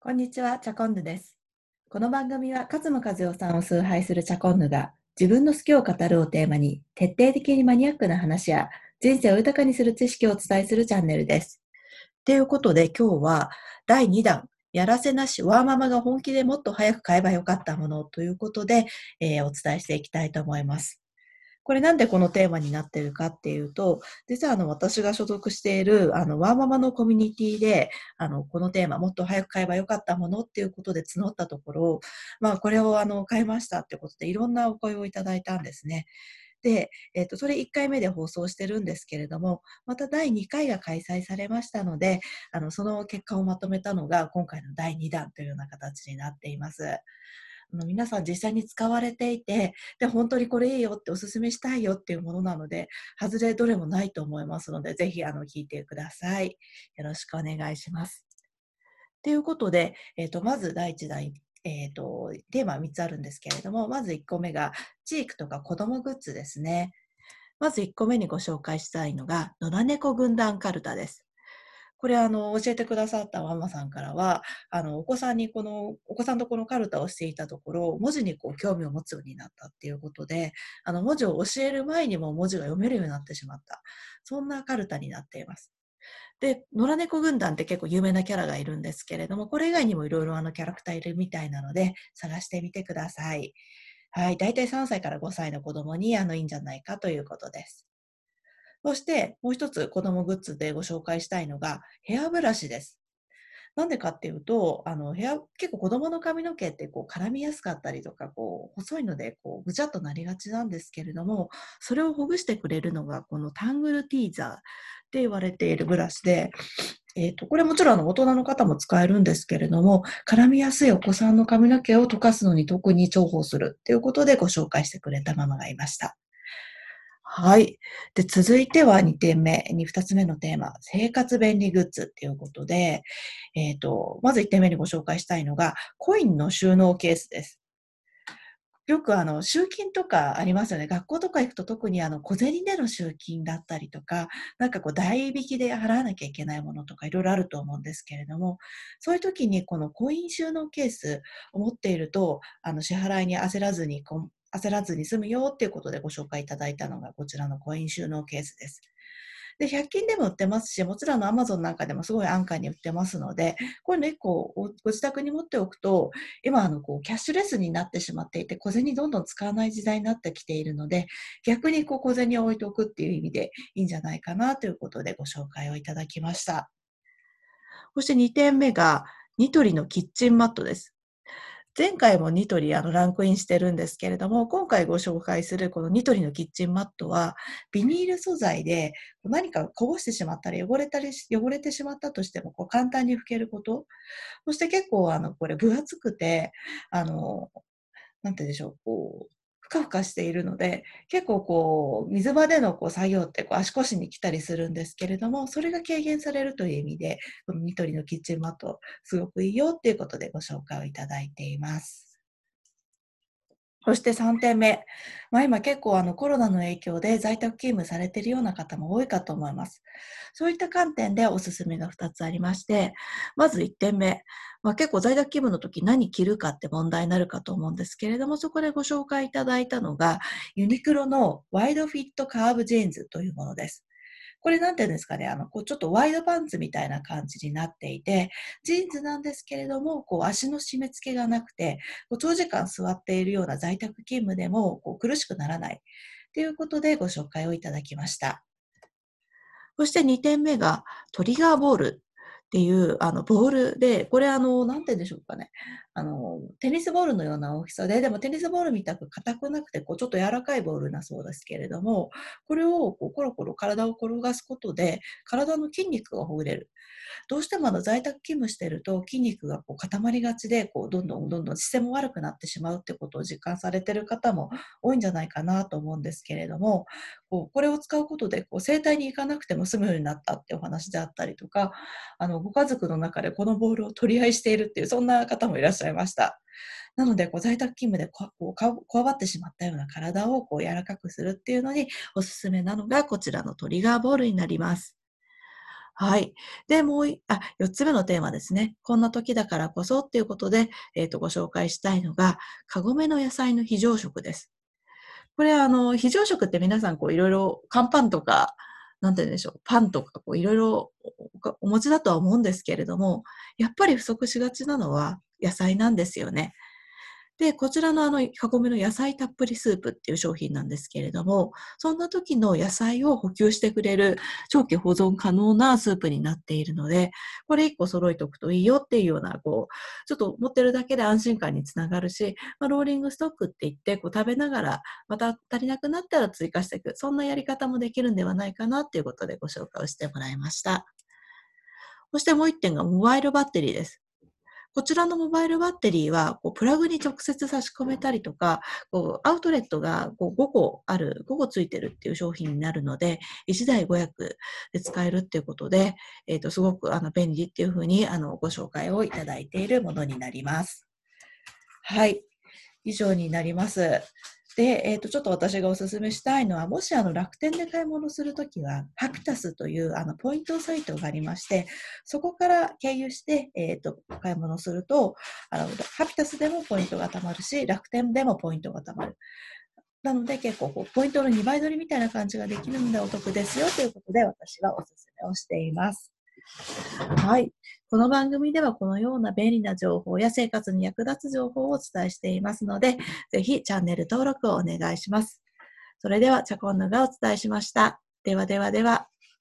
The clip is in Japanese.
こんにちは、チャコンヌです。この番組は勝間和代さんを崇拝するチャコンヌが自分の好きを語るをテーマに徹底的にマニアックな話や人生を豊かにする知識をお伝えするチャンネルです。ということで今日は第2弾、やらせなしワーママが本気でもっと早く買えばよかったものということで、えーお伝えしていきたいと思います。これなんでこのテーマになってるかっていうと、実はあの私が所属しているあのワーママのコミュニティで、あのこのテーマ、もっと早く買えばよかったものっていうことで募ったところ、まあこれをあの買いましたってことでいろんなお声をいただいたんですね。で、えっ、と、それ1回目で放送してるんですけれども、また第2回が開催されましたので、あの、その結果をまとめたのが今回の第2弾というような形になっています。皆さん実際に使われていて、で、本当にこれいいよっておすすめしたいよっていうものなので、外れどれもないと思いますので、ぜひあの聞いてください。よろしくお願いします。ということで、えっ、と、まず第1弾、えっ、と、テーマは3つあるんですけれども、まず1個目が、チークとか子供グッズですね。まず1個目にご紹介したいのが、野良猫軍団カルタです。これ、あの、教えてくださったママさんからは、あの、お子さんにこの、お子さんとこのカルタをしていたところ、文字にこう、興味を持つようになったっていうことで、あの、文字を教える前にも文字が読めるようになってしまった。そんなカルタになっています。で、野良猫軍団って結構有名なキャラがいるんですけれども、これ以外にもいろいろあのキャラクターいるみたいなので、探してみてください。はい。だいたい3歳から5歳の子供にあのいいんじゃないかということです。そして、もう一つ子供グッズでご紹介したいのが、ヘアブラシです。なんでかっていうと、あの、ヘア、結構子供の髪の毛ってこう絡みやすかったりとか、こう、細いので、こう、ぐちゃっとなりがちなんですけれども、それをほぐしてくれるのが、このタングルティーザーって言われているブラシで、えっ、と、これもちろんあの大人の方も使えるんですけれども、絡みやすいお子さんの髪の毛を溶かすのに特に重宝するっていうことでご紹介してくれたママがいました。はい。で、続いては2点目、に2つ目のテーマ、生活便利グッズっていうことで、えっ、と、まず1点目にご紹介したいのが、コインの収納ケースです。よくあの、集金とかありますよね。学校とか行くと特にあの、小銭での集金だったりとか、なんかこう、代引きで払わなきゃいけないものとかいろいろあると思うんですけれども、そういう時にこのコイン収納ケースを持っていると、あの、支払いに焦らずにこん、焦らずに済むよっていうことでご紹介いただいたのがこちらのコイン収納ケースです。で、100均でも売ってますし、もちろんあの Amazon なんかでもすごい安価に売ってますので、こういうの1個ご自宅に持っておくと、今あのこうキャッシュレスになってしまっていて、小銭どんどん使わない時代になってきているので、逆にこう小銭を置いておくっていう意味でいいんじゃないかなということでご紹介をいただきました。そして2点目が、ニトリのキッチンマットです。前回もニトリあのランクインしてるんですけれども、今回ご紹介するこのニトリのキッチンマットは、ビニール素材で何かこぼしてしまったり、汚れたり、汚れてしまったとしても、こう簡単に拭けること。そして結構あの、これ分厚くて、あの、なんてでしょう、こう、ふかふかしているので、結構こう、水場でのこう作業ってこう足腰に来たりするんですけれども、それが軽減されるという意味で、このニトリのキッチンマット、すごくいいよっていうことでご紹介をいただいています。そして3点目。まあ今結構あのコロナの影響で在宅勤務されているような方も多いかと思います。そういった観点でおすすめが2つありまして、まず1点目。まあ、結構在宅勤務の時何着るかって問題になるかと思うんですけれども、そこでご紹介いただいたのが、ユニクロのワイドフィットカーブジーンズというものです。これなんていうんですかね、あの、こうちょっとワイドパンツみたいな感じになっていて、ジーンズなんですけれども、こう足の締め付けがなくて、こう長時間座っているような在宅勤務でもこう苦しくならないということでご紹介をいただきました。そして2点目がトリガーボールっていうあのボールで、これあの、なんて言うんでしょうかね。あの、テニスボールのような大きさで、でもテニスボールみたく硬くなくて、こうちょっと柔らかいボールなそうですけれども、これをこうコロコロ体を転がすことで、体の筋肉がほぐれる。どうしてもあの在宅勤務してると筋肉がこう固まりがちで、こうどんどんどんどん姿勢も悪くなってしまうってことを実感されてる方も多いんじゃないかなと思うんですけれども、こうこれを使うことでこう整体に行かなくても済むようになったってお話であったりとか、あのご家族の中でこのボールを取り合いしているっていうそんな方もいらっしゃいますした。なので、こう在宅勤務でこうかこわばってしまったような体をこう柔らかくするっていうのにおすすめなのがこちらのトリガーボールになります。はい。で、もうあ、4つ目のテーマですね。こんな時だからこそっていうことで、えっ、ー、と、ご紹介したいのが、カゴメの野菜の非常食です。これ、あの、非常食って皆さん、こう、いろいろ、乾パンとか、なんて言うんでしょう、パンとか、こう、いろいろお持ちだとは思うんですけれども、やっぱり不足しがちなのは野菜なんですよね。で、こちらのあの、カゴメの野菜たっぷりスープっていう商品なんですけれども、そんな時の野菜を補給してくれる長期保存可能なスープになっているので、これ1個揃えておくといいよっていうような、こう、ちょっと持ってるだけで安心感につながるし、まあ、ローリングストックって言って、こう食べながら、また足りなくなったら追加していく、そんなやり方もできるんではないかなっていうことでご紹介をしてもらいました。そしてもう1点がモバイルバッテリーです。こちらのモバイルバッテリーは、こうプラグに直接差し込めたりとか、こうアウトレットがこう5個ある、5個ついてるっていう商品になるので、1台5役で使えるっていうことで、えっ、ー、と、すごくあの便利っていうふうにあのご紹介をいただいているものになります。はい。以上になります。で、えっ、ー、と、ちょっと私がお勧めしたいのは、もしあの楽天で買い物するときは、ハピタスというあのポイントサイトがありまして、そこから経由して、えっ、ー、と、買い物すると、あの、ハピタスでもポイントが貯まるし、楽天でもポイントが貯まる。なので結構こうポイントの2倍取りみたいな感じができるのでお得ですよということで私はお勧めをしています。はい。この番組ではこのような便利な情報や生活に役立つ情報をお伝えしていますので、ぜひチャンネル登録をお願いします。それでは、チャコンヌがお伝えしました。ではではでは。